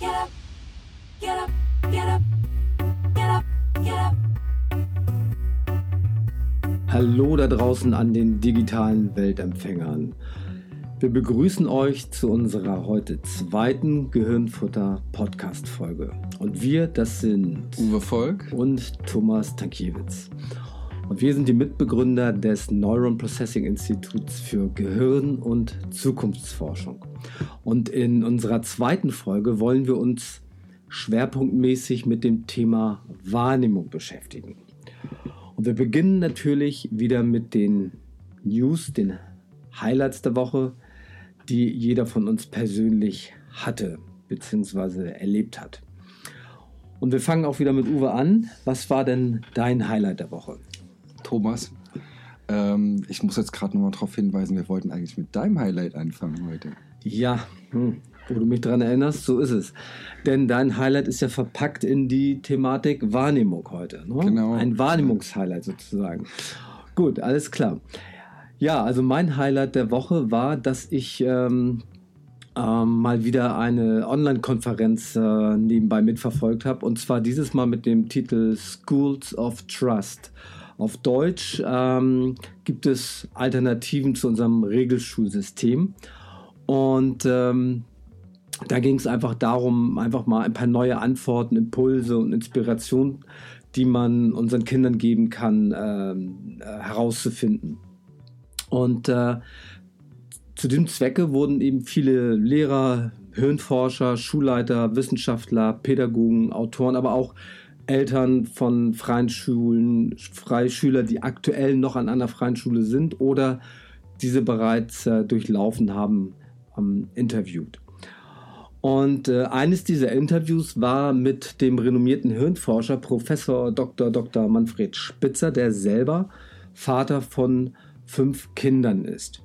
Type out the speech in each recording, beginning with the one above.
get up, get up, get up, get up, get up. Hallo da draußen an den digitalen Weltempfängern. Wir begrüßen euch zu unserer heute zweiten Gehirnfutter Podcast Folge. Und wir, das sind Uwe Volk und Thomas Tankiewicz. Und wir sind die Mitbegründer des Neuron Processing Instituts für Gehirn- und Zukunftsforschung. Und in unserer zweiten Folge wollen wir uns schwerpunktmäßig mit dem Thema Wahrnehmung beschäftigen. Und wir beginnen natürlich wieder mit den News, den Highlights der Woche, die jeder von uns persönlich hatte bzw. erlebt hat. Und wir fangen auch wieder mit Uwe an. Was war denn dein Highlight der Woche? Thomas. Ähm, ich muss jetzt gerade nochmal darauf hinweisen, wir wollten eigentlich mit deinem Highlight anfangen heute. Ja, hm, wo du mich daran erinnerst, so ist es. Denn dein Highlight ist ja verpackt in die Thematik Wahrnehmung heute. Ne? Genau. Ein Wahrnehmungshighlight sozusagen. Gut, alles klar. Ja, also mein Highlight der Woche war, dass ich ähm, ähm, mal wieder eine Online-Konferenz äh, nebenbei mitverfolgt habe. Und zwar dieses Mal mit dem Titel Schools of Trust. Auf Deutsch ähm, gibt es Alternativen zu unserem Regelschulsystem. Und ähm, da ging es einfach darum, einfach mal ein paar neue Antworten, Impulse und Inspirationen, die man unseren Kindern geben kann, ähm, äh, herauszufinden. Und äh, zu dem Zwecke wurden eben viele Lehrer, Hirnforscher, Schulleiter, Wissenschaftler, Pädagogen, Autoren, aber auch Eltern von freien Schulen, Freischüler, die aktuell noch an einer freien Schule sind oder diese bereits äh, durchlaufen haben, ähm, interviewt. Und äh, eines dieser Interviews war mit dem renommierten Hirnforscher Professor Dr. Dr. Manfred Spitzer, der selber Vater von fünf Kindern ist.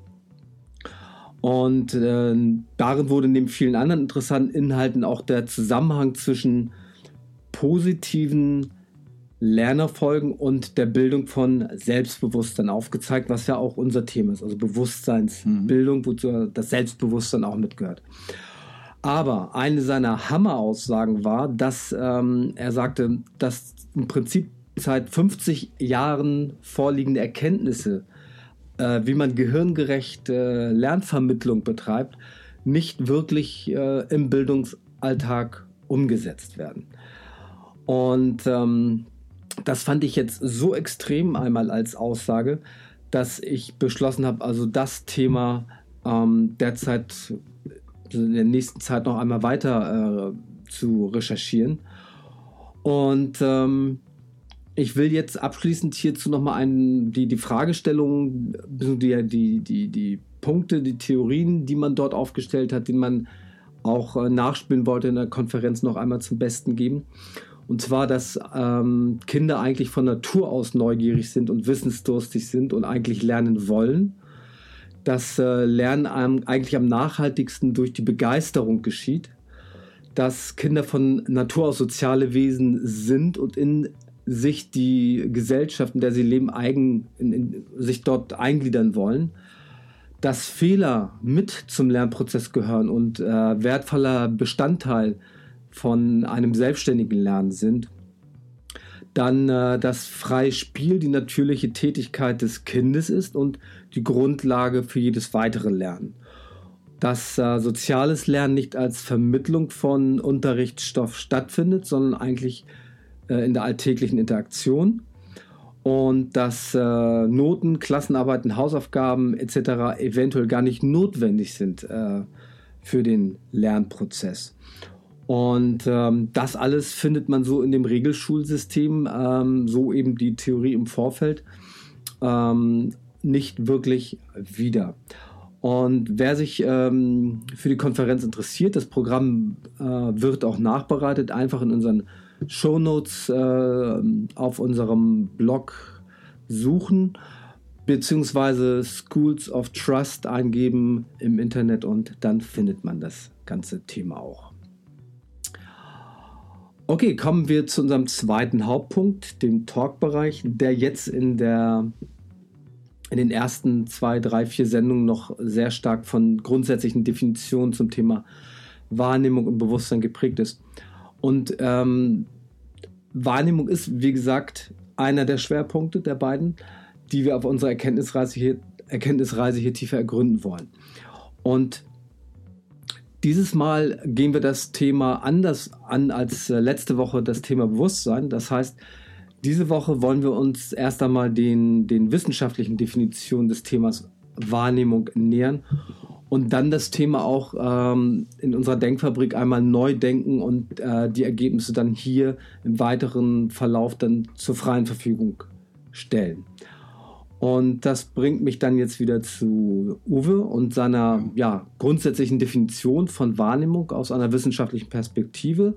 Und äh, darin wurde neben vielen anderen interessanten Inhalten auch der Zusammenhang zwischen positiven Lernerfolgen und der Bildung von Selbstbewusstsein aufgezeigt, was ja auch unser Thema ist, also Bewusstseinsbildung, wozu das Selbstbewusstsein auch mitgehört. Aber eine seiner Hammeraussagen war, dass ähm, er sagte, dass im Prinzip seit 50 Jahren vorliegende Erkenntnisse äh, wie man gehirngerecht äh, Lernvermittlung betreibt, nicht wirklich äh, im Bildungsalltag umgesetzt werden. Und ähm, das fand ich jetzt so extrem einmal als Aussage, dass ich beschlossen habe, also das Thema ähm, derzeit in der nächsten Zeit noch einmal weiter äh, zu recherchieren. Und ähm, ich will jetzt abschließend hierzu nochmal die, die Fragestellungen, die, die, die, die Punkte, die Theorien, die man dort aufgestellt hat, die man auch äh, nachspielen wollte in der Konferenz noch einmal zum Besten geben. Und zwar, dass ähm, Kinder eigentlich von Natur aus neugierig sind und wissensdurstig sind und eigentlich lernen wollen. Dass äh, Lernen eigentlich am nachhaltigsten durch die Begeisterung geschieht. Dass Kinder von Natur aus soziale Wesen sind und in sich die Gesellschaft, in der sie leben, eigen, in, in, sich dort eingliedern wollen, dass Fehler mit zum Lernprozess gehören und äh, wertvoller Bestandteil von einem selbstständigen Lernen sind. Dann äh, das freie Spiel die natürliche Tätigkeit des Kindes ist und die Grundlage für jedes weitere Lernen. Dass äh, soziales Lernen nicht als Vermittlung von Unterrichtsstoff stattfindet, sondern eigentlich äh, in der alltäglichen Interaktion und dass äh, Noten, Klassenarbeiten, Hausaufgaben etc. eventuell gar nicht notwendig sind äh, für den Lernprozess. Und ähm, das alles findet man so in dem Regelschulsystem, ähm, so eben die Theorie im Vorfeld, ähm, nicht wirklich wieder. Und wer sich ähm, für die Konferenz interessiert, das Programm äh, wird auch nachbereitet, einfach in unseren Shownotes äh, auf unserem Blog suchen, beziehungsweise Schools of Trust eingeben im Internet und dann findet man das ganze Thema auch. Okay, kommen wir zu unserem zweiten Hauptpunkt, dem Talk-Bereich, der jetzt in der in den ersten zwei, drei, vier Sendungen noch sehr stark von grundsätzlichen Definitionen zum Thema Wahrnehmung und Bewusstsein geprägt ist. Und ähm, Wahrnehmung ist, wie gesagt, einer der Schwerpunkte der beiden, die wir auf unserer Erkenntnisreise hier, Erkenntnisreise hier tiefer ergründen wollen. Und dieses Mal gehen wir das Thema anders an als äh, letzte Woche das Thema Bewusstsein. Das heißt, diese Woche wollen wir uns erst einmal den, den wissenschaftlichen Definitionen des Themas Wahrnehmung nähern und dann das Thema auch ähm, in unserer Denkfabrik einmal neu denken und äh, die Ergebnisse dann hier im weiteren Verlauf dann zur freien Verfügung stellen. Und das bringt mich dann jetzt wieder zu Uwe und seiner ja, grundsätzlichen Definition von Wahrnehmung aus einer wissenschaftlichen Perspektive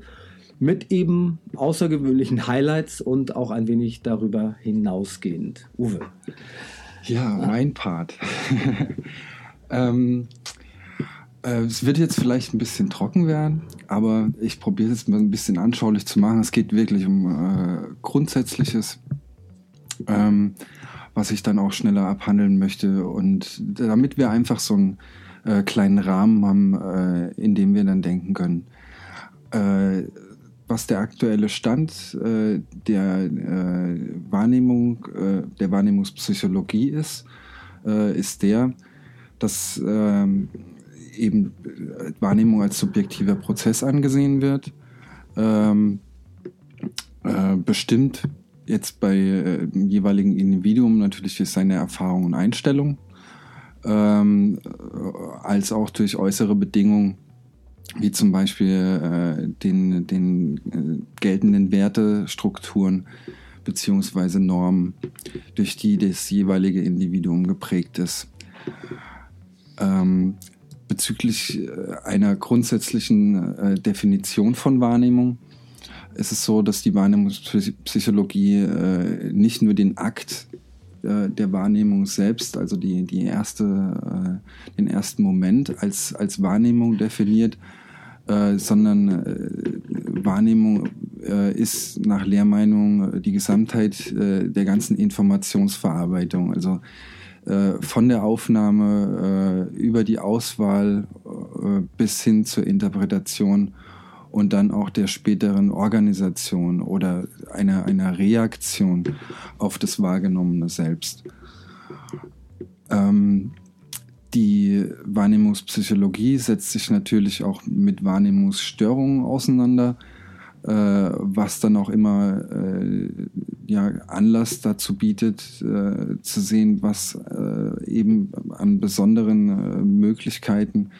mit eben außergewöhnlichen Highlights und auch ein wenig darüber hinausgehend. Uwe. Ja, mein Part. ähm, äh, es wird jetzt vielleicht ein bisschen trocken werden, aber ich probiere es mal ein bisschen anschaulich zu machen. Es geht wirklich um äh, Grundsätzliches, ähm, was ich dann auch schneller abhandeln möchte. Und damit wir einfach so einen äh, kleinen Rahmen haben, äh, in dem wir dann denken können. Äh, was der aktuelle Stand äh, der äh, Wahrnehmung, äh, der Wahrnehmungspsychologie ist, ist der, dass ähm, eben Wahrnehmung als subjektiver Prozess angesehen wird. Ähm, äh, bestimmt jetzt bei äh, jeweiligen Individuum natürlich durch seine Erfahrung und Einstellung, ähm, als auch durch äußere Bedingungen wie zum Beispiel äh, den, den äh, geltenden Wertestrukturen beziehungsweise Normen, durch die das jeweilige Individuum geprägt ist. Ähm, bezüglich äh, einer grundsätzlichen äh, Definition von Wahrnehmung ist es so, dass die Wahrnehmungspsychologie äh, nicht nur den Akt äh, der Wahrnehmung selbst, also die, die erste, äh, den ersten Moment als, als Wahrnehmung definiert, äh, sondern Wahrnehmung ist nach Lehrmeinung die Gesamtheit der ganzen Informationsverarbeitung. Also von der Aufnahme über die Auswahl bis hin zur Interpretation und dann auch der späteren Organisation oder einer, einer Reaktion auf das Wahrgenommene selbst. Ähm, die Wahrnehmungspsychologie setzt sich natürlich auch mit Wahrnehmungsstörungen auseinander, äh, was dann auch immer äh, ja, Anlass dazu bietet, äh, zu sehen, was äh, eben an besonderen äh, Möglichkeiten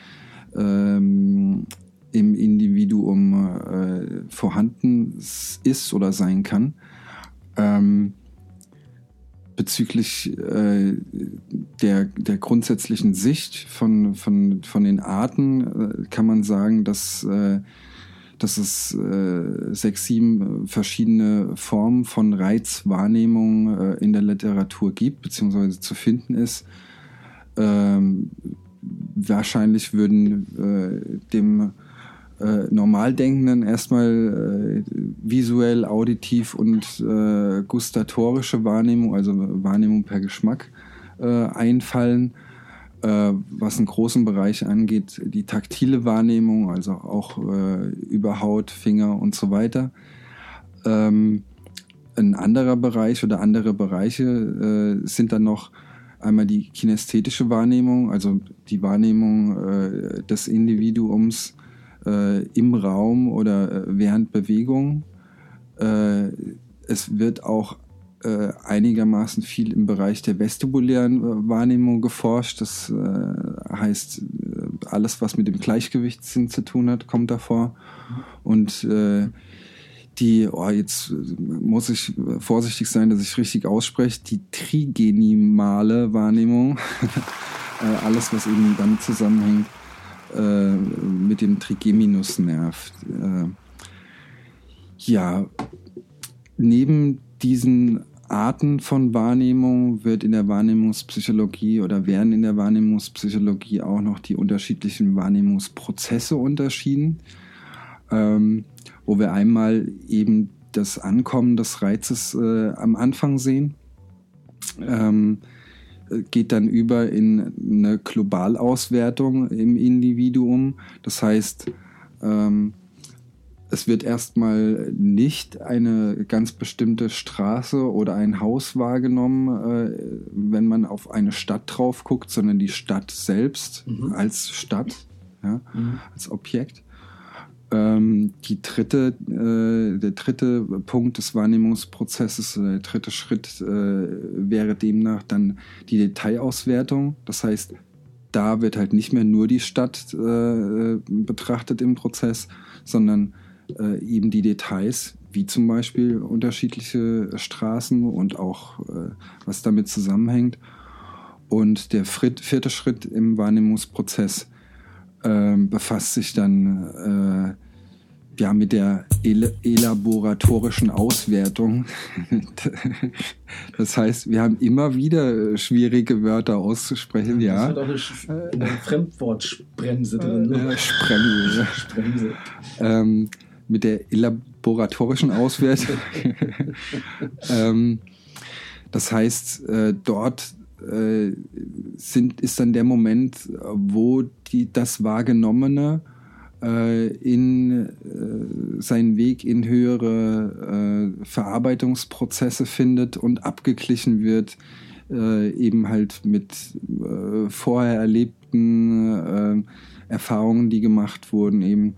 ähm, im Individuum äh, vorhanden ist oder sein kann. Ähm, bezüglich äh, der, der grundsätzlichen Sicht von, von, von den Arten äh, kann man sagen, dass, äh, dass es äh, sechs, sieben verschiedene Formen von Reizwahrnehmung äh, in der Literatur gibt, beziehungsweise zu finden ist. Ähm, wahrscheinlich würden äh, dem äh, Normaldenkenden erstmal äh, visuell, auditiv und äh, gustatorische Wahrnehmung, also Wahrnehmung per Geschmack, äh, einfallen. Äh, was einen großen Bereich angeht, die taktile Wahrnehmung, also auch äh, über Haut, Finger und so weiter. Ähm, ein anderer Bereich oder andere Bereiche sind dann noch einmal die kinästhetische Wahrnehmung, also die Wahrnehmung des Individuums äh, im Raum oder äh, während Bewegung. Äh, es wird auch äh, einigermaßen viel im Bereich der vestibulären äh, Wahrnehmung geforscht. Das äh, heißt, alles, was mit dem Gleichgewichtssinn zu tun hat, kommt davor. Und die, oh, jetzt muss ich vorsichtig sein, dass ich richtig ausspreche, die trigenimale Wahrnehmung, alles, was eben damit zusammenhängt, äh, mit dem Trigeminusnerv. Äh, ja, neben diesen Arten von Wahrnehmung wird in der Wahrnehmungspsychologie oder werden in der Wahrnehmungspsychologie auch noch die unterschiedlichen Wahrnehmungsprozesse unterschieden, ähm, wo wir einmal eben das Ankommen des Reizes äh, am Anfang sehen. Ähm, geht dann über in eine Globalauswertung im Individuum. Das heißt, Ähm, es wird erstmal nicht eine ganz bestimmte Straße oder ein Haus wahrgenommen, äh, wenn man auf eine Stadt drauf guckt, sondern die Stadt selbst Mhm. als Stadt, ja, Mhm. als Objekt. Ähm, die dritte, äh, der dritte Punkt des Wahrnehmungsprozesses, äh, der dritte Schritt äh, wäre demnach dann die Detailauswertung. Das heißt, da wird halt nicht mehr nur die Stadt äh, betrachtet im Prozess, sondern äh, eben die Details, wie zum Beispiel unterschiedliche Straßen und auch äh, was damit zusammenhängt. Und der vierte Schritt im Wahrnehmungsprozess ähm, befasst sich dann äh, ja mit der el elaboratorischen Auswertung. das heißt, wir haben immer wieder schwierige Wörter auszusprechen, Das ja. hat auch eine, eine Fremdwortbremse drin. ne? Äh, Spremse, ja. Bremse. ähm, mit der elaboratorischen Auswertung. ähm, das heißt, äh, dort äh, sind, ist dann der Moment, wo die, das Wahrgenommene äh, in äh, seinen Weg in höhere äh, Verarbeitungsprozesse findet und abgeglichen wird, äh, eben halt mit äh, vorher erlebten Erfahrungen, die gemacht wurden, eben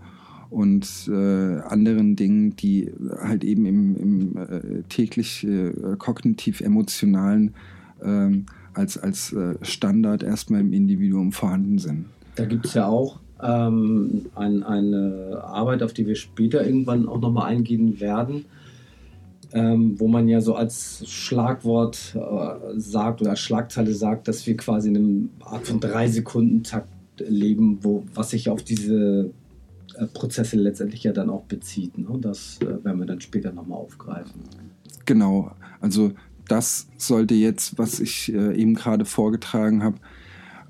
und äh, anderen Dingen, die halt eben im, im äh, täglich äh, kognitiv-emotionalen ähm, als, als äh, Standard erstmal im Individuum vorhanden sind. Da gibt es ja auch ähm, ein, eine Arbeit, auf die wir später irgendwann auch nochmal eingehen werden, ähm, wo man ja so als Schlagwort äh, sagt oder als Schlagzeile sagt, dass wir quasi in einem Art von drei Sekunden Takt leben, wo, was sich auf diese äh, Prozesse letztendlich ja dann auch bezieht. Ne? Das äh, werden wir dann später nochmal aufgreifen. Genau, also das sollte jetzt, was ich äh, eben gerade vorgetragen habe,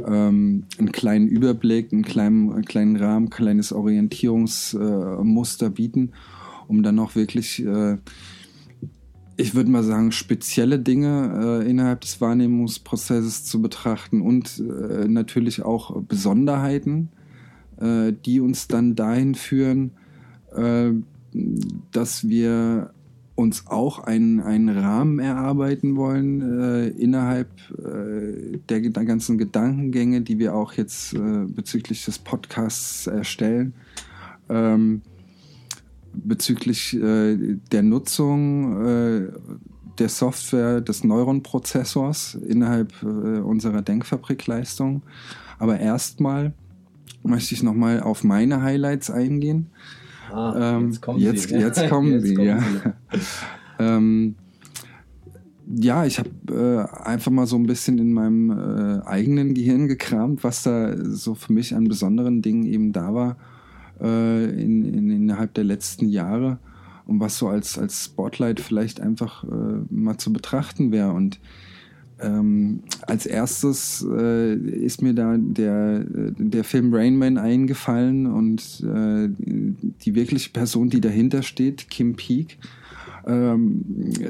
ähm, einen kleinen Überblick, einen kleinen, einen kleinen Rahmen, ein kleines Orientierungsmuster äh, bieten, um dann auch wirklich, äh, ich würde mal sagen, spezielle Dinge äh, innerhalb des Wahrnehmungsprozesses zu betrachten und äh, natürlich auch Besonderheiten, äh, die uns dann dahin führen, äh, dass wir uns auch einen, einen Rahmen erarbeiten wollen äh, innerhalb äh, der, der ganzen Gedankengänge, die wir auch jetzt äh, bezüglich des Podcasts erstellen. Ähm, bezüglich äh, der Nutzung äh, der Software des Neuronprozessors innerhalb äh, unserer Denkfabrikleistung. Aber erstmal möchte ich nochmal auf meine Highlights eingehen. Ähm, jetzt kommen jetzt, sie. jetzt kommen sie, kommen ja. sie. ähm, ja, ich habe äh, einfach mal so ein bisschen in meinem äh, eigenen Gehirn gekramt, was da so für mich an besonderen Dingen eben da war äh, in, in, innerhalb der letzten Jahre und was so als, als Spotlight vielleicht einfach äh, mal zu betrachten wäre. Und ähm, als erstes äh, ist mir da der, der Film Rain Man eingefallen und äh, die wirkliche Person, die dahinter steht, Kim Peek. Ähm,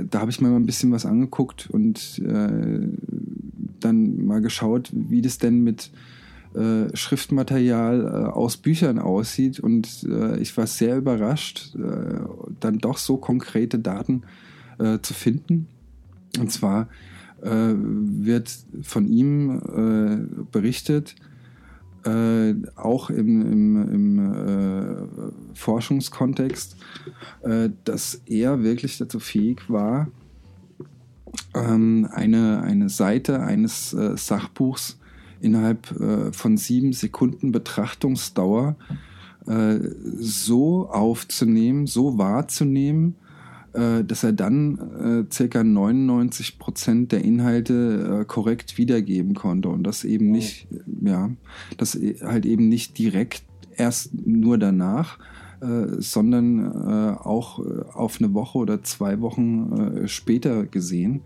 da habe ich mir mal ein bisschen was angeguckt und äh, dann mal geschaut, wie das denn mit äh, Schriftmaterial äh, aus Büchern aussieht. Und äh, ich war sehr überrascht, äh, dann doch so konkrete Daten äh, zu finden. Und zwar wird von ihm äh, berichtet, äh, auch im, im, im äh, Forschungskontext, äh, dass er wirklich dazu fähig war, ähm, eine, eine Seite eines äh, Sachbuchs innerhalb äh, von sieben Sekunden Betrachtungsdauer äh, so aufzunehmen, so wahrzunehmen, äh, dass er dann äh, circa 99 Prozent der Inhalte äh, korrekt wiedergeben konnte und das eben nicht, ja, das e- halt eben nicht direkt erst nur danach, äh, sondern äh, auch äh, auf eine Woche oder zwei Wochen äh, später gesehen.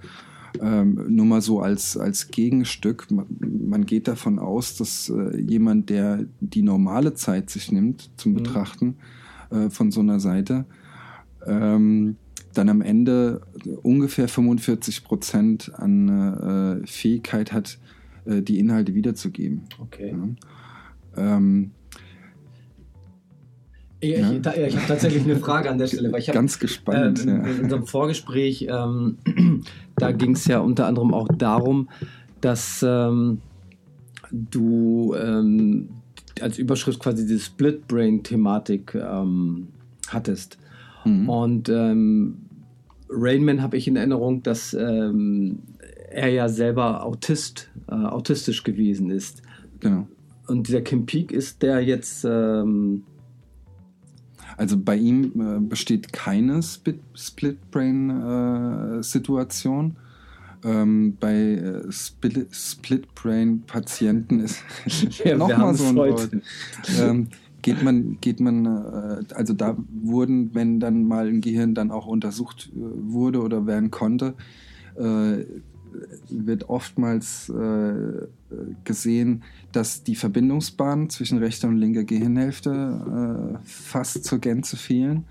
Ähm, nur mal so als, als Gegenstück. Man, man geht davon aus, dass äh, jemand, der die normale Zeit sich nimmt zum Mhm. Betrachten äh, von so einer Seite, ähm, dann am Ende ungefähr 45 Prozent an äh, Fähigkeit hat, äh, die Inhalte wiederzugeben. Okay. Ja. Ähm, Ich, Ja. ich, ich habe tatsächlich eine Frage an der Stelle, weil ich habe Ganz gespannt. ähm, ja. in unserem Vorgespräch, ähm, da ging es ja unter anderem auch darum, dass ähm, du ähm, als Überschrift quasi die Split-Brain-Thematik ähm, hattest. Mhm. Und ähm, Rainman habe ich in Erinnerung, dass ähm, er ja selber Autist, äh, autistisch gewesen ist. Genau. Und dieser Kim Peek ist der jetzt, ähm, Also bei ihm äh, besteht keine Split-Brain-Situation. ähm, bei äh, Split- Split-Brain-Patienten ist Ja, nochmal so ein. Wort. Ähm, geht man, geht man, äh, also da wurden, wenn dann mal ein Gehirn dann auch untersucht äh, wurde oder werden konnte, äh, wird oftmals äh, gesehen, dass die Verbindungsbahnen zwischen rechter und linker Gehirnhälfte äh, fast zur Gänze fehlen.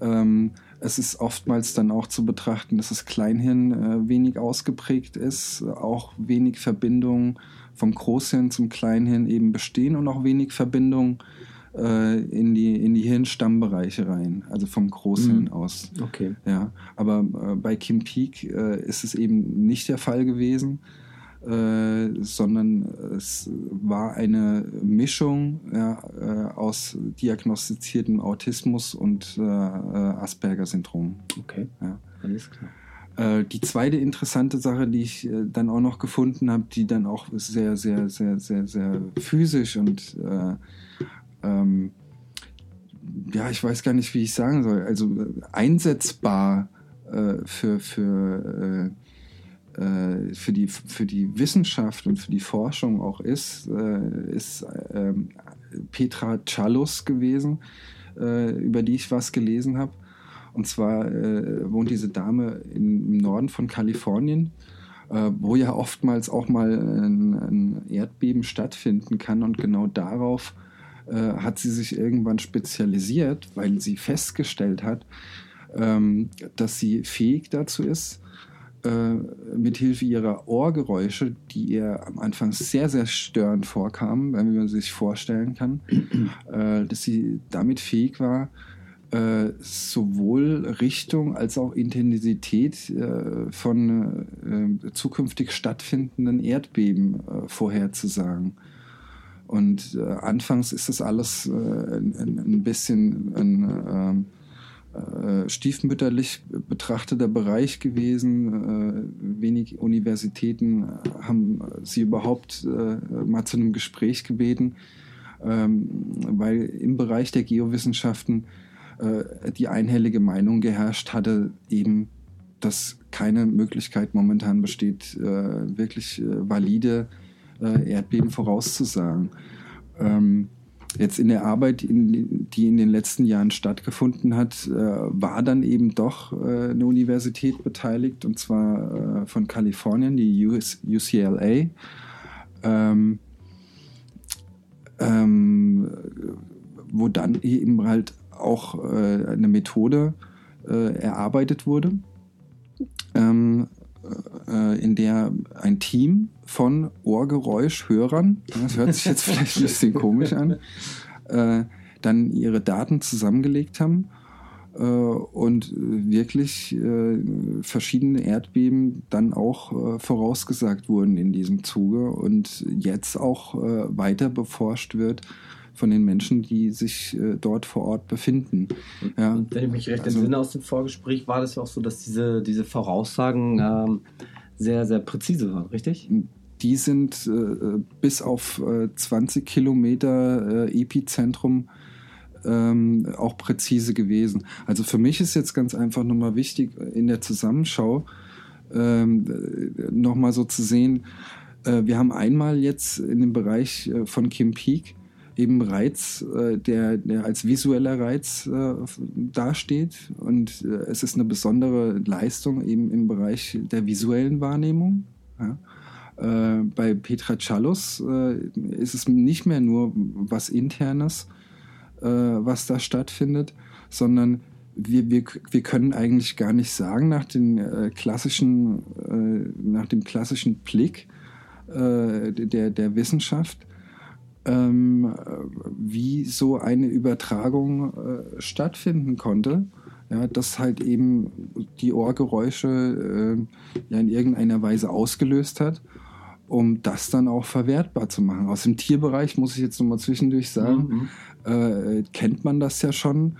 Ähm, es ist oftmals dann auch zu betrachten, dass das Kleinhirn äh, wenig ausgeprägt ist, auch wenig Verbindungen vom Großhirn zum Kleinhirn eben bestehen und auch wenig Verbindungen äh, in, die, in die Hirnstammbereiche rein, also vom Großhirn Mhm. aus. okay. Ja, aber äh, bei Kim Peek äh, ist es eben nicht der Fall gewesen, äh, sondern es war eine Mischung ja, äh, aus diagnostiziertem Autismus und äh, äh, Asperger-Syndrom. Okay, Ja. alles klar. Äh, die zweite interessante Sache, die ich dann auch noch gefunden habe, die dann auch sehr, sehr, sehr, sehr, sehr physisch und ähm, ja, ich weiß gar nicht, wie ich sagen soll, also äh, einsetzbar äh, für, für, äh, äh, für, die, für die Wissenschaft und für die Forschung auch ist, äh, ist ähm, Petra Chalus gewesen, über die ich was gelesen habe. Und zwar wohnt diese Dame im Norden von Kalifornien, wo ja oftmals auch mal ein Erdbeben stattfinden kann. Und genau darauf äh, hat sie sich irgendwann spezialisiert, weil sie festgestellt hat, ähm, dass sie fähig dazu ist, äh, mithilfe ihrer Ohrgeräusche, die ihr am Anfang sehr, sehr störend vorkamen, wenn man sich vorstellen kann, äh, dass sie damit fähig war, äh, sowohl Richtung als auch Intensität äh, von äh, zukünftig stattfindenden Erdbeben äh, vorherzusagen. Und äh, anfangs ist das alles äh, ein, ein- bisschen ein ähm, äh, stiefmütterlich betrachteter Bereich gewesen. Äh, wenig Universitäten haben sie überhaupt äh, mal zu einem Gespräch gebeten, ähm, weil im Bereich der Geowissenschaften äh, die einhellige Meinung geherrscht hatte, eben, dass keine Möglichkeit momentan besteht, wirklich valide äh, Erdbeben vorauszusagen. Ähm, jetzt in der Arbeit, in, die in den letzten Jahren stattgefunden hat, äh, war dann eben doch äh, eine Universität beteiligt, und zwar äh, von Kalifornien, die US, UCLA. Ähm, ähm, wo dann eben halt auch äh, eine Methode äh, erarbeitet wurde, ähm, äh, in der ein Team von Ohrgeräuschhörern, das hört sich jetzt vielleicht ein bisschen komisch an, äh, dann ihre Daten zusammengelegt haben äh, und wirklich äh, verschiedene Erdbeben dann auch äh, vorausgesagt wurden in diesem Zuge und jetzt auch äh, weiter beforscht wird von den Menschen, die sich äh, dort vor Ort befinden. Ja, Und wenn ich mich recht Also- entsinne aus dem Vorgespräch, war das ja auch so, dass diese, diese Voraussagen ähm, sehr, sehr präzise waren, richtig? die sind äh, bis auf äh, 20 Kilometer äh, Epizentrum ähm, auch präzise gewesen. Also für mich ist jetzt ganz einfach nochmal wichtig in der Zusammenschau ähm, nochmal so zu sehen, äh, wir haben einmal jetzt in dem Bereich äh, von Kim Peek eben Reiz, äh, der, der als visueller Reiz äh, dasteht und äh, es ist eine besondere Leistung eben im Bereich der visuellen Wahrnehmung. Bei Petra Chalus äh, ist es nicht mehr nur was Internes, was da stattfindet, sondern wir, wir, wir können eigentlich gar nicht sagen nach, den, klassischen, nach dem klassischen Blick der, der Wissenschaft, ähm, wie so eine Übertragung äh, stattfinden konnte. Ja, dass halt eben die Ohrgeräusche äh, ja in irgendeiner Weise ausgelöst hat, um das dann auch verwertbar zu machen. Aus dem Tierbereich muss ich jetzt nochmal zwischendurch sagen, mhm. äh, kennt man das ja schon.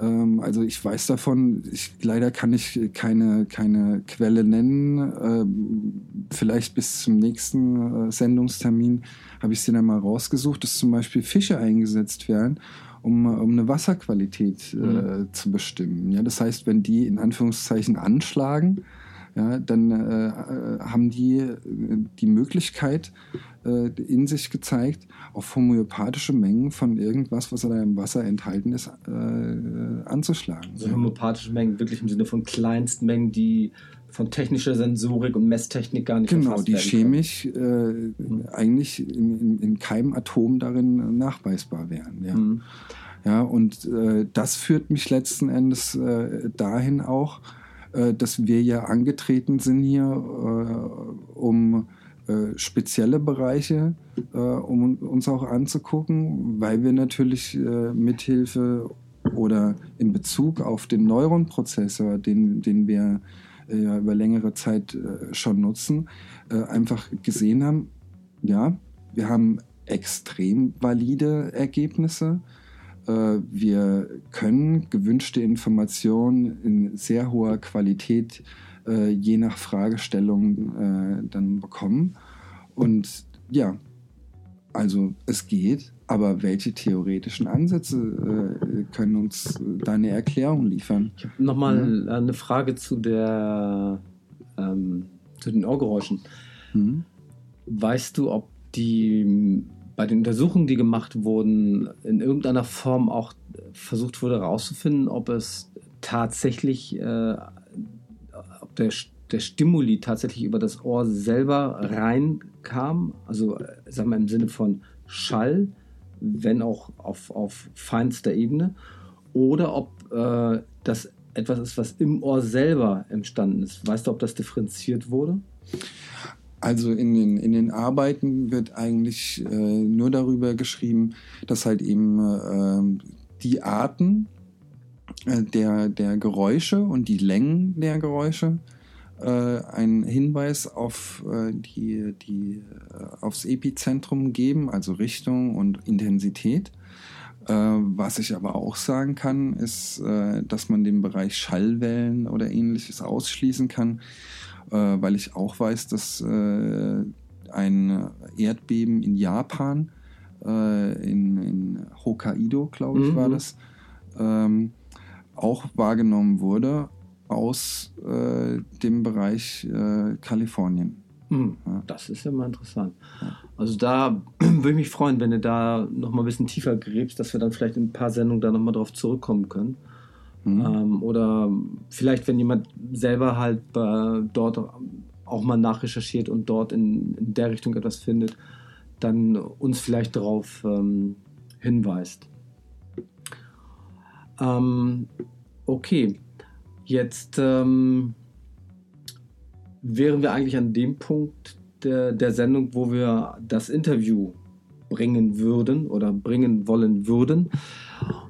Ähm, also ich weiß davon, ich, leider kann ich keine, keine Quelle nennen. Ähm, vielleicht bis zum nächsten äh, Sendungstermin habe ich sie dann mal rausgesucht, dass zum Beispiel Fische eingesetzt werden, um, um eine Wasserqualität äh, mhm. zu bestimmen. Ja, das heißt, wenn die in Anführungszeichen anschlagen, ja, dann äh, haben die äh, die Möglichkeit äh, in sich gezeigt, auf homöopathische Mengen von irgendwas, was da im Wasser enthalten ist, äh, anzuschlagen. Also homöopathische Mengen wirklich im Sinne von Kleinstmengen, die von technischer Sensorik und Messtechnik gar nicht Genau, die chemisch äh, eigentlich in, in, in, keinem Atom darin nachweisbar wären. Ja, mhm. ja und äh, das führt mich letzten Endes äh, dahin auch, äh, dass wir ja angetreten sind hier, äh, um äh, spezielle Bereiche, um uns auch anzugucken, weil wir natürlich mithilfe oder in Bezug auf den Neuronprozessor, den, den wir ja über längere Zeit schon nutzen, einfach gesehen haben, ja, wir haben extrem valide Ergebnisse. Äh, wir können gewünschte Informationen in sehr hoher Qualität äh, je nach Fragestellung äh, dann bekommen. Und ja, also es geht, aber welche theoretischen Ansätze äh, können uns da eine Erklärung liefern? Ich habe nochmal ja. eine Frage zu der ähm, zu den Ohrgeräuschen. Mhm. Weißt du, ob die bei den Untersuchungen, die gemacht wurden, in irgendeiner Form auch versucht wurde herauszufinden, ob es tatsächlich, äh, ob der, der Stimuli tatsächlich über das Ohr selber reinkam, also äh, sagen wir im Sinne von Schall, wenn auch auf, auf feinster Ebene, oder ob äh, das etwas ist, was im Ohr selber entstanden ist. Weißt du, ob das differenziert wurde? Also in den, in den Arbeiten wird eigentlich äh, nur darüber geschrieben, dass halt eben äh, die Arten äh, der, der Geräusche und die Längen der Geräusche äh, einen Hinweis auf äh, die, die, äh, aufs Epizentrum geben, also Richtung und Intensität. was ich aber auch sagen kann, ist, dass man den Bereich Schallwellen oder ähnliches ausschließen kann äh, weil ich auch weiß, dass äh, ein Erdbeben in Japan, äh, in, in, Hokkaido, glaube ich, mhm. war das, ähm, auch wahrgenommen wurde aus äh, dem Bereich äh, Kalifornien. Mhm. Ja. Das ist ja mal interessant. Also da würde ich mich freuen, wenn du da noch mal ein bisschen tiefer gräbst, dass wir dann vielleicht in ein paar Sendungen da noch mal drauf zurückkommen können. Mhm. Ähm, oder vielleicht, wenn jemand selber halt äh, dort auch mal nachrecherchiert und dort in, in, der Richtung etwas findet, dann uns vielleicht darauf ähm, hinweist. Ähm, okay, jetzt ähm, wären wir eigentlich an dem Punkt der, der Sendung, wo wir das Interview bringen würden oder bringen wollen würden.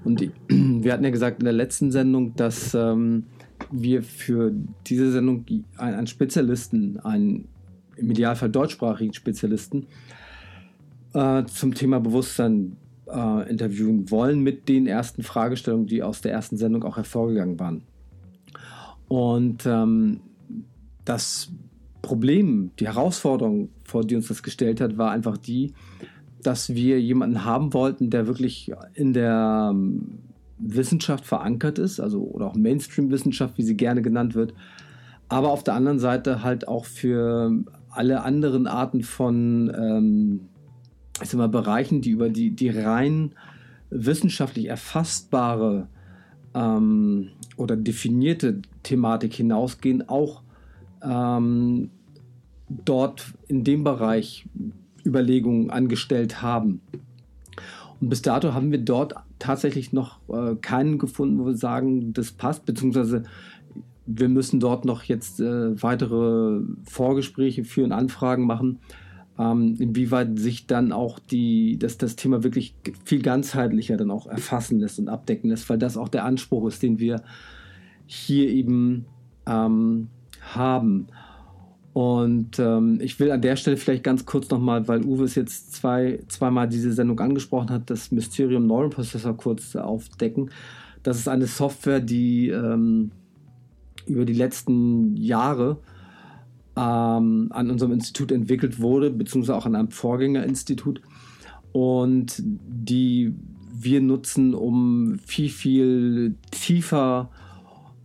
Und die, wir hatten ja gesagt in der letzten Sendung, dass ähm, wir für diese Sendung einen Spezialisten, einen im Idealfall deutschsprachigen Spezialisten äh, zum Thema Bewusstsein äh, interviewen wollen mit den ersten Fragestellungen, die aus der ersten Sendung auch hervorgegangen waren. Und ähm, das Problem, die Herausforderung, vor die uns das gestellt hat, war einfach die, dass wir jemanden haben wollten, der wirklich in der ähm, Wissenschaft verankert ist, also oder auch Mainstream-Wissenschaft, wie sie gerne genannt wird, aber auf der anderen Seite halt auch für alle anderen Arten von ähm, ich sag mal, Bereichen, die über die, die rein wissenschaftlich erfassbare ähm, oder definierte Thematik hinausgehen, auch ähm, dort in dem Bereich Überlegungen angestellt haben. Und bis dato haben wir dort tatsächlich noch äh, keinen gefunden, wo wir sagen, das passt, beziehungsweise wir müssen dort noch jetzt äh, weitere Vorgespräche führen, Anfragen machen. Ähm, inwieweit sich dann auch die, dass das Thema wirklich viel ganzheitlicher dann auch erfassen lässt und abdecken lässt, weil das auch der Anspruch ist, den wir hier eben ähm, haben. Und ähm, ich will an der Stelle vielleicht ganz kurz nochmal, weil Uwe es jetzt zwei, zweimal diese Sendung angesprochen hat, das Mysterium Neuron Processor kurz aufdecken. Das ist eine Software, die ähm, über die letzten Jahre ähm, an unserem Institut entwickelt wurde, beziehungsweise auch an einem Vorgängerinstitut und die wir nutzen, um viel, viel tiefer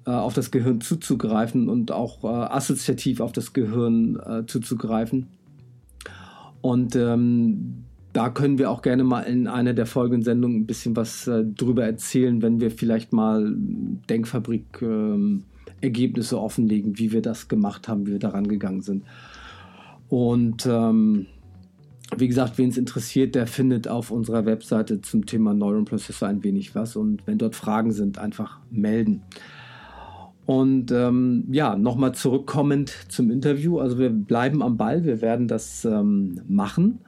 äh, auf das Gehirn zuzugreifen und auch äh, assoziativ auf das Gehirn äh, zuzugreifen. Und ähm, da können wir auch gerne mal in einer der folgenden Sendungen ein bisschen was äh, drüber erzählen, wenn wir vielleicht mal Denkfabrik ähm, Ergebnisse offenlegen, wie wir das gemacht haben, wie wir daran gegangen sind. Und ähm, wie gesagt, wen es interessiert, der findet auf unserer Webseite zum Thema Neuron Processor ein wenig was. Und wenn dort Fragen sind, einfach melden. Und ähm, ja, nochmal zurückkommend zum Interview. Also wir bleiben am Ball, wir werden das ähm, machen.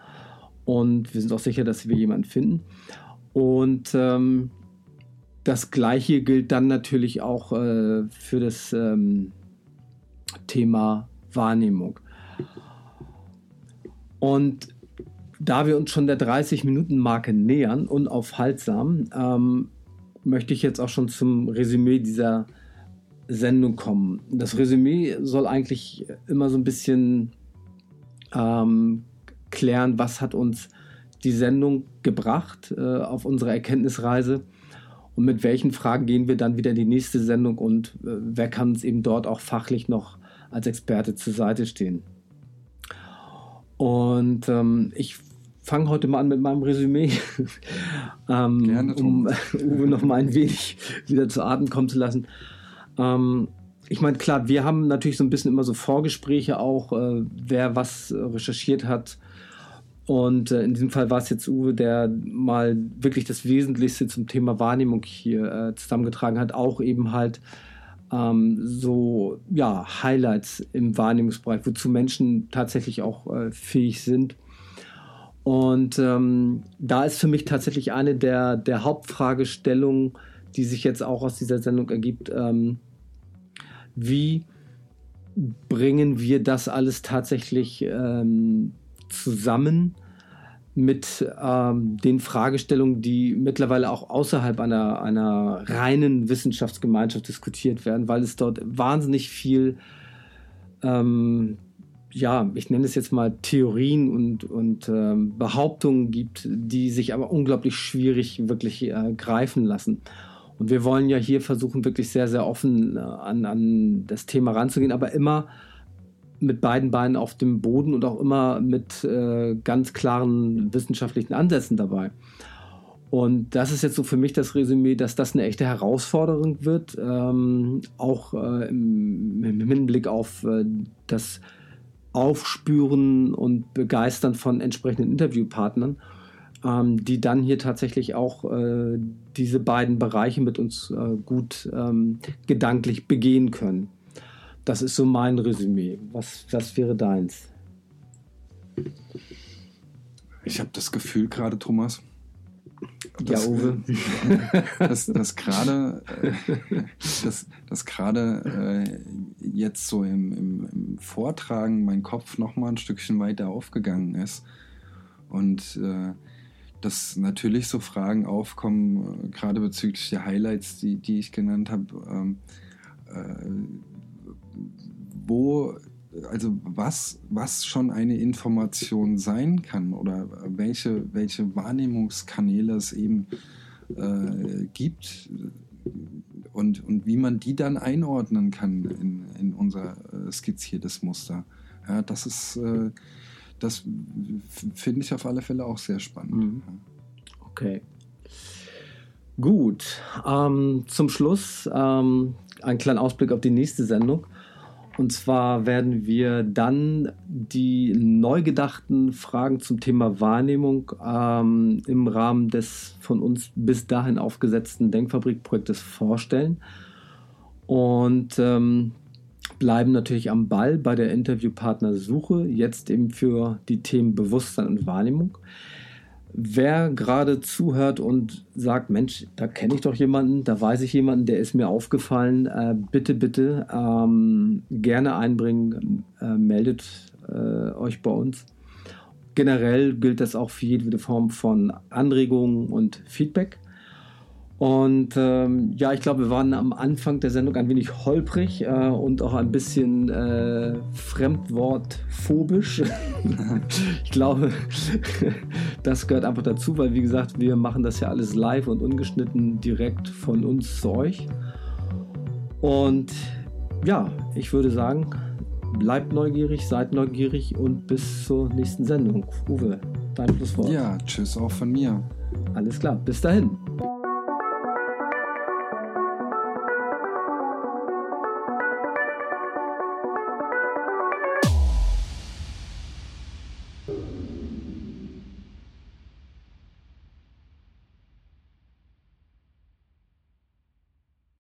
Und wir sind auch sicher, dass wir jemanden finden. Und ähm, das gleiche gilt dann natürlich auch äh, für das ähm, Thema Wahrnehmung. Und da wir uns schon der 30-Minuten-Marke nähern, unaufhaltsam, ähm, möchte ich jetzt auch schon zum Resümee dieser Sendung kommen. Das Resümee soll eigentlich immer so ein bisschen ähm, klären, was hat uns die Sendung gebracht äh, auf unserer Erkenntnisreise und mit welchen Fragen gehen wir dann wieder in die nächste Sendung und äh, wer kann uns eben dort auch fachlich noch als Experte zur Seite stehen. Und ähm, ich fange heute mal an mit meinem Resümee, ähm, Gerne, um Uwe noch mal ein wenig wieder zu Atem kommen zu lassen. Ähm, ich meine, klar, wir haben natürlich so ein bisschen immer so Vorgespräche auch, äh, wer was recherchiert hat, und äh, in diesem Fall war es jetzt Uwe, der mal wirklich das Wesentlichste zum Thema Wahrnehmung hier äh, zusammengetragen hat, auch eben halt ähm, so ja, Highlights im Wahrnehmungsbereich, wozu Menschen tatsächlich auch äh, fähig sind. Und ähm, da ist für mich tatsächlich eine der, der Hauptfragestellungen, die sich jetzt auch aus dieser Sendung ergibt, ähm, wie bringen wir das alles tatsächlich ähm, zusammen mit ähm, den Fragestellungen, die mittlerweile auch außerhalb einer, einer reinen Wissenschaftsgemeinschaft diskutiert werden, weil es dort wahnsinnig viel, ähm, ja, ich nenne es jetzt mal Theorien und, und ähm, Behauptungen gibt, die sich aber unglaublich schwierig wirklich äh, greifen lassen. Und wir wollen ja hier versuchen, wirklich sehr, sehr offen äh, an, an das Thema ranzugehen, aber immer mit beiden Beinen auf dem Boden und auch immer mit äh, ganz klaren wissenschaftlichen Ansätzen dabei. Und das ist jetzt so für mich das Resümee, dass das eine echte Herausforderung wird, ähm, auch äh, im, im, Hinblick auf äh, das Aufspüren und Begeistern von entsprechenden Interviewpartnern, ähm, die dann hier tatsächlich auch äh, diese beiden Bereiche mit uns äh, gut ähm, gedanklich begehen können. Das ist so mein Resümee. Was, was wäre deins? Ich habe das Gefühl gerade, Thomas. Dass, ja, Uwe. dass, dass gerade äh, dass, dass gerade äh, jetzt so im, im, im, Vortragen mein Kopf noch mal ein Stückchen weiter aufgegangen ist und äh, dass natürlich so Fragen aufkommen, äh, gerade bezüglich der Highlights, die, die ich genannt habe. Ähm, äh, wo, also was, was schon eine Information sein kann oder welche, welche Wahrnehmungskanäle es eben äh, gibt und, und wie man die dann einordnen kann in, in unser äh, skizziertes Muster. Ja, das ist, äh, das finde ich auf alle Fälle auch sehr spannend. Mhm. Okay. Gut, ähm, zum Schluss ähm, ein kleiner Ausblick auf die nächste Sendung. Und zwar werden wir dann die neu gedachten Fragen zum Thema Wahrnehmung ähm, im Rahmen des von uns bis dahin aufgesetzten Denkfabrikprojektes vorstellen. Und ähm, bleiben natürlich am Ball bei der Interviewpartnersuche, jetzt eben für die Themen Bewusstsein und Wahrnehmung. Wer gerade zuhört und sagt, Mensch, da kenne ich doch jemanden, da weiß ich jemanden, der ist mir aufgefallen, äh, bitte, bitte ähm, gerne einbringen, äh, meldet äh, euch bei uns. Generell gilt das auch für jede Form von Anregungen und Feedback. Und ähm, ja, ich glaube, wir waren am Anfang der Sendung ein wenig holprig äh, und auch ein bisschen äh, fremdwortphobisch. ich glaube, das gehört einfach dazu, weil wie gesagt, wir machen das ja alles live und ungeschnitten direkt von uns zu euch. Und ja, ich würde sagen, bleibt neugierig, seid neugierig und bis zur nächsten Sendung. Uwe, dein Schlusswort. Ja, tschüss auch von mir. Alles klar, bis dahin.